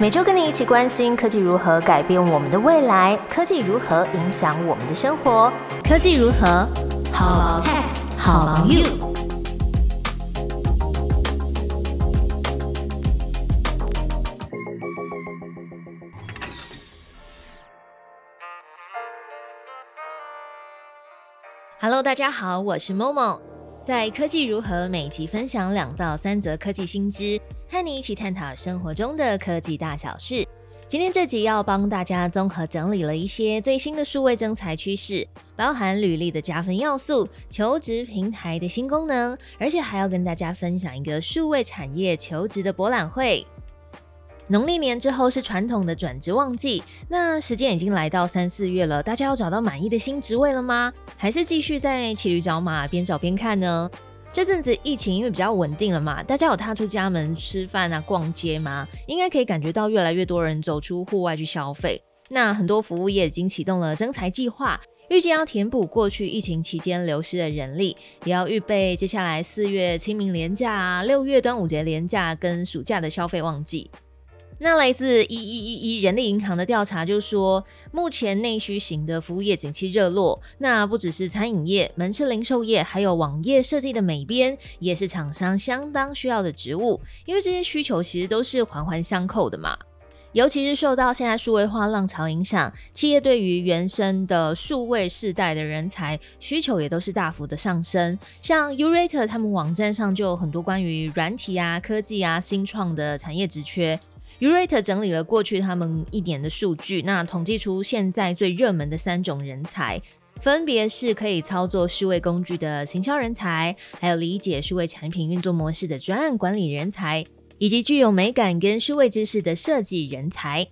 每周跟你一起关心科技如何改变我们的未来，科技如何影响我们的生活，科技如何好 tech 好 you。Hello，大家好，我是 Momo，在科技如何每集分享两到三则科技新知。和你一起探讨生活中的科技大小事。今天这集要帮大家综合整理了一些最新的数位征才趋势，包含履历的加分要素、求职平台的新功能，而且还要跟大家分享一个数位产业求职的博览会。农历年之后是传统的转职旺季，那时间已经来到三四月了，大家要找到满意的新职位了吗？还是继续在骑驴找马，边找边看呢？这阵子疫情因为比较稳定了嘛，大家有踏出家门吃饭啊、逛街吗？应该可以感觉到越来越多人走出户外去消费。那很多服务业已经启动了增财计划，预计要填补过去疫情期间流失的人力，也要预备接下来四月清明连假、六月端午节连假跟暑假的消费旺季。那来自一一一一人力银行的调查就说，目前内需型的服务业景气热络。那不只是餐饮业、门市零售业，还有网页设计的美编，也是厂商相当需要的职务。因为这些需求其实都是环环相扣的嘛。尤其是受到现在数位化浪潮影响，企业对于原生的数位世代的人才需求也都是大幅的上升。像 Urate 他们网站上就有很多关于软体啊、科技啊、新创的产业职缺。Urate 整理了过去他们一年的数据，那统计出现在最热门的三种人才，分别是可以操作数位工具的行销人才，还有理解数位产品运作模式的专案管理人才，以及具有美感跟数位知识的设计人才。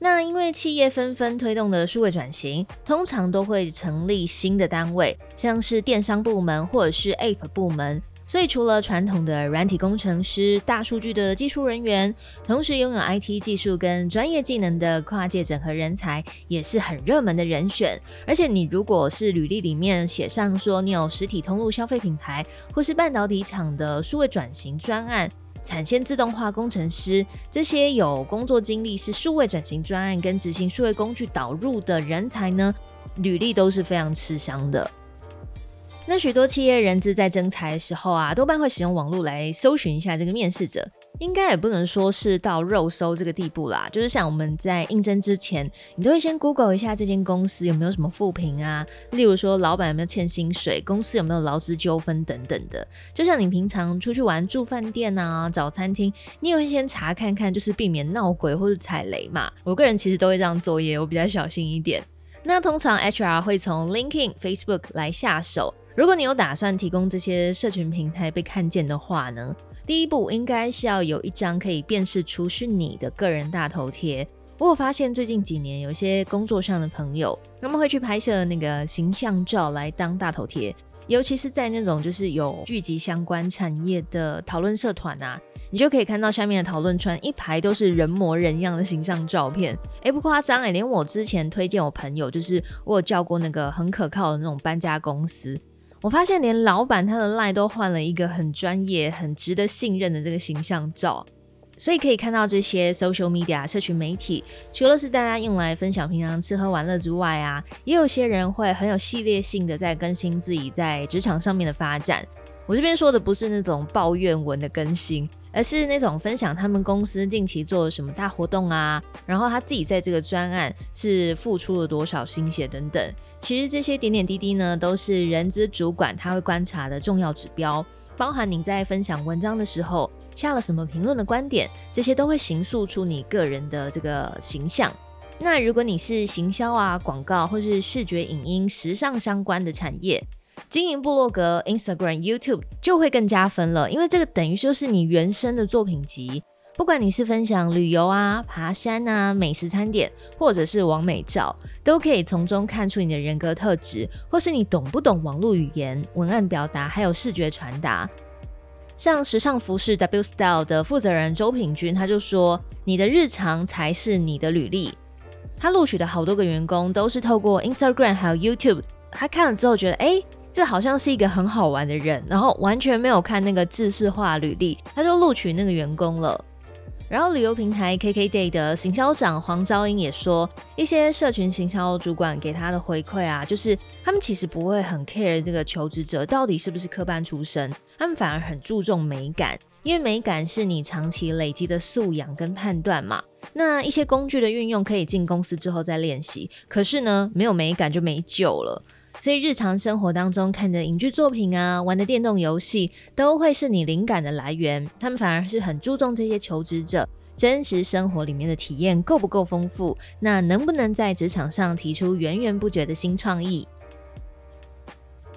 那因为企业纷纷推动的数位转型，通常都会成立新的单位，像是电商部门或者是 App 部门。所以，除了传统的软体工程师、大数据的技术人员，同时拥有 IT 技术跟专业技能的跨界整合人才，也是很热门的人选。而且，你如果是履历里面写上说你有实体通路消费品牌，或是半导体厂的数位转型专案、产线自动化工程师，这些有工作经历是数位转型专案跟执行数位工具导入的人才呢，履历都是非常吃香的。那许多企业人资在征才的时候啊，多半会使用网络来搜寻一下这个面试者，应该也不能说是到肉搜这个地步啦。就是像我们在应征之前，你都会先 Google 一下这间公司有没有什么负评啊，例如说老板有没有欠薪水，公司有没有劳资纠纷等等的。就像你平常出去玩住饭店啊、找餐厅，你也会先查看看，就是避免闹鬼或是踩雷嘛。我个人其实都会这样作业，我比较小心一点。那通常 HR 会从 LinkedIn、Facebook 来下手。如果你有打算提供这些社群平台被看见的话呢，第一步应该是要有一张可以辨识出是你的个人大头贴。我有发现最近几年有一些工作上的朋友，他们会去拍摄那个形象照来当大头贴，尤其是在那种就是有聚集相关产业的讨论社团啊，你就可以看到下面的讨论圈一排都是人模人样的形象照片。哎，不夸张哎，连我之前推荐我朋友，就是我有叫过那个很可靠的那种搬家公司。我发现连老板他的 line 都换了一个很专业、很值得信任的这个形象照，所以可以看到这些 social media 社群媒体，除了是大家用来分享平常吃喝玩乐之外啊，也有些人会很有系列性的在更新自己在职场上面的发展。我这边说的不是那种抱怨文的更新，而是那种分享他们公司近期做了什么大活动啊，然后他自己在这个专案是付出了多少心血等等。其实这些点点滴滴呢，都是人资主管他会观察的重要指标，包含你在分享文章的时候下了什么评论的观点，这些都会形塑出你个人的这个形象。那如果你是行销啊、广告或是视觉影音、时尚相关的产业，经营部落格、Instagram、YouTube 就会更加分了，因为这个等于就是你原生的作品集。不管你是分享旅游啊、爬山啊、美食餐点，或者是网美照，都可以从中看出你的人格特质，或是你懂不懂网络语言、文案表达，还有视觉传达。像时尚服饰 W Style 的负责人周品君，他就说：“你的日常才是你的履历。”他录取的好多个员工都是透过 Instagram 还有 YouTube，他看了之后觉得，哎。这好像是一个很好玩的人，然后完全没有看那个制式化履历，他就录取那个员工了。然后旅游平台 KKday 的行销长黄昭英也说，一些社群行销主管给他的回馈啊，就是他们其实不会很 care 这个求职者到底是不是科班出身，他们反而很注重美感，因为美感是你长期累积的素养跟判断嘛。那一些工具的运用可以进公司之后再练习，可是呢，没有美感就没救了。所以日常生活当中看的影剧作品啊，玩的电动游戏，都会是你灵感的来源。他们反而是很注重这些求职者真实生活里面的体验够不够丰富，那能不能在职场上提出源源不绝的新创意？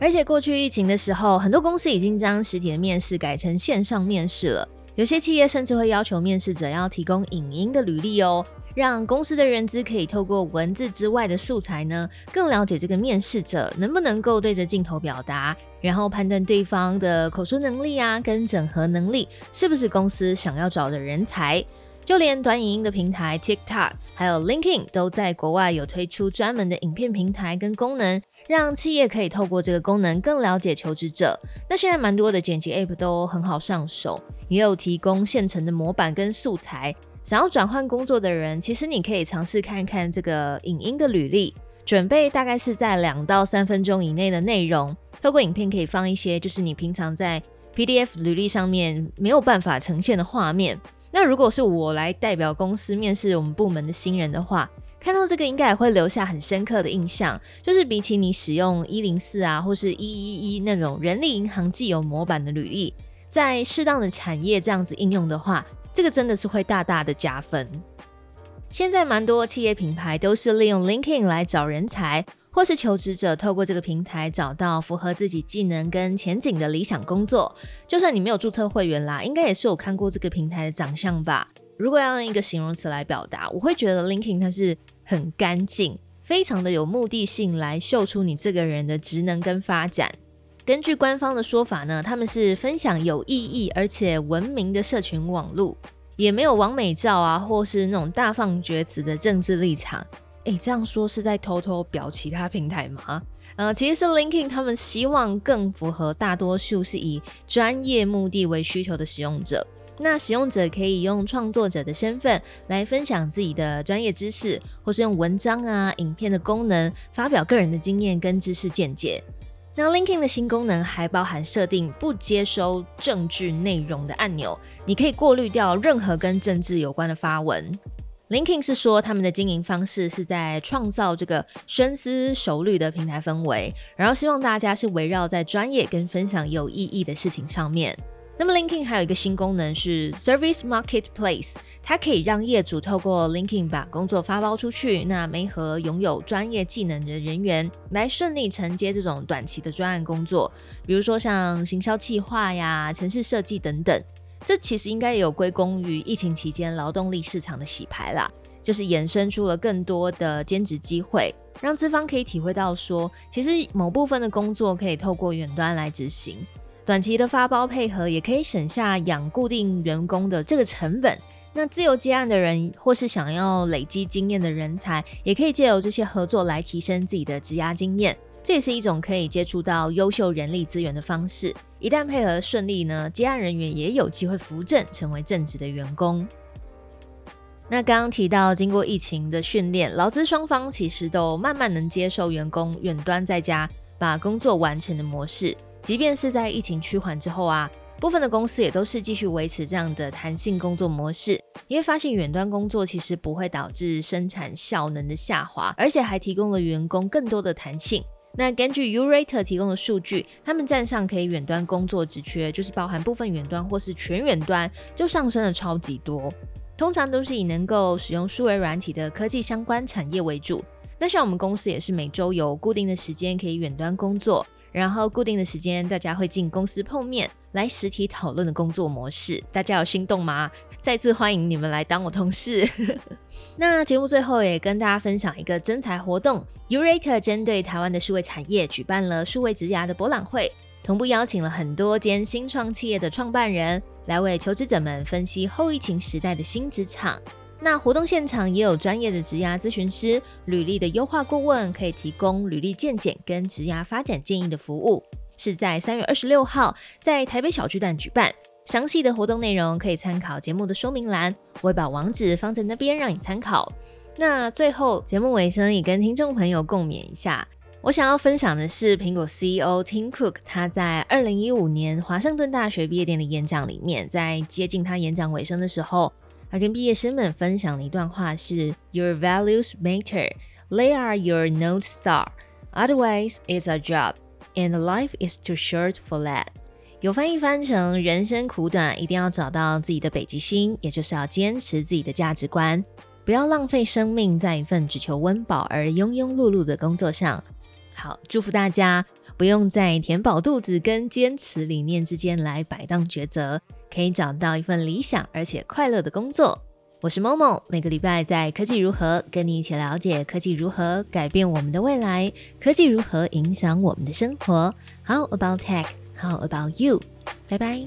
而且过去疫情的时候，很多公司已经将实体的面试改成线上面试了，有些企业甚至会要求面试者要提供影音的履历哦。让公司的人资可以透过文字之外的素材呢，更了解这个面试者能不能够对着镜头表达，然后判断对方的口述能力啊，跟整合能力是不是公司想要找的人才。就连短影音的平台 TikTok，还有 LinkedIn 都在国外有推出专门的影片平台跟功能，让企业可以透过这个功能更了解求职者。那现在蛮多的剪辑 App 都很好上手，也有提供现成的模板跟素材。想要转换工作的人，其实你可以尝试看看这个影音的履历，准备大概是在两到三分钟以内的内容。透过影片可以放一些，就是你平常在 PDF 履历上面没有办法呈现的画面。那如果是我来代表公司面试我们部门的新人的话，看到这个应该也会留下很深刻的印象。就是比起你使用一零四啊，或是一一一那种人力银行既有模板的履历，在适当的产业这样子应用的话。这个真的是会大大的加分。现在蛮多企业品牌都是利用 LinkedIn 来找人才，或是求职者透过这个平台找到符合自己技能跟前景的理想工作。就算你没有注册会员啦，应该也是有看过这个平台的长相吧？如果要用一个形容词来表达，我会觉得 LinkedIn 它是很干净，非常的有目的性来秀出你这个人的职能跟发展。根据官方的说法呢，他们是分享有意义而且文明的社群网络，也没有完美照啊，或是那种大放厥词的政治立场。诶，这样说是在偷偷表其他平台吗？呃，其实是 LinkedIn 他们希望更符合大多数是以专业目的为需求的使用者。那使用者可以用创作者的身份来分享自己的专业知识，或是用文章啊、影片的功能发表个人的经验跟知识见解。那 LinkedIn 的新功能还包含设定不接收政治内容的按钮，你可以过滤掉任何跟政治有关的发文。LinkedIn 是说他们的经营方式是在创造这个深思熟虑的平台氛围，然后希望大家是围绕在专业跟分享有意义的事情上面。那么 LinkedIn 还有一个新功能是 Service Marketplace，它可以让业主透过 LinkedIn 把工作发包出去，那媒合拥有专业技能的人员来顺利承接这种短期的专案工作，比如说像行销企划呀、城市设计等等。这其实应该也有归功于疫情期间劳动力市场的洗牌啦，就是衍生出了更多的兼职机会，让资方可以体会到说，其实某部分的工作可以透过远端来执行。短期的发包配合也可以省下养固定员工的这个成本。那自由接案的人或是想要累积经验的人才，也可以借由这些合作来提升自己的职涯经验。这也是一种可以接触到优秀人力资源的方式。一旦配合顺利呢，接案人员也有机会扶正成为正职的员工。那刚刚提到，经过疫情的训练，劳资双方其实都慢慢能接受员工远端在家把工作完成的模式。即便是在疫情趋缓之后啊，部分的公司也都是继续维持这样的弹性工作模式，因为发现远端工作其实不会导致生产效能的下滑，而且还提供了员工更多的弹性。那根据 Urate 提供的数据，他们站上可以远端工作职缺，就是包含部分远端或是全远端，就上升了超级多。通常都是以能够使用数位软体的科技相关产业为主。那像我们公司也是每周有固定的时间可以远端工作。然后固定的时间，大家会进公司碰面，来实体讨论的工作模式，大家有心动吗？再次欢迎你们来当我同事。那节目最后也跟大家分享一个征才活动，Urate 针对台湾的数位产业举办了数位职涯的博览会，同步邀请了很多间新创企业的创办人，来为求职者们分析后疫情时代的新职场。那活动现场也有专业的职涯咨询师、履历的优化顾问，可以提供履历鉴检跟职涯发展建议的服务。是在三月二十六号在台北小巨蛋举办，详细的活动内容可以参考节目的说明栏，我会把网址放在那边让你参考。那最后节目尾声也跟听众朋友共勉一下，我想要分享的是苹果 CEO Tim Cook 他在二零一五年华盛顿大学毕业典礼演讲里面，在接近他演讲尾声的时候，他跟毕业生们分享的一段话是：Your values matter, they are your north star. Otherwise, it's a job, and life is too short for that. 有翻译翻成人生苦短，一定要找到自己的北极星，也就是要坚持自己的价值观。不要浪费生命在一份只求温饱而庸庸碌碌的工作上。好，祝福大家不用在填饱肚子跟坚持理念之间来摆荡抉择，可以找到一份理想而且快乐的工作。我是 Momo，每个礼拜在科技如何跟你一起了解科技如何改变我们的未来，科技如何影响我们的生活。How about tech? How about you? 拜拜。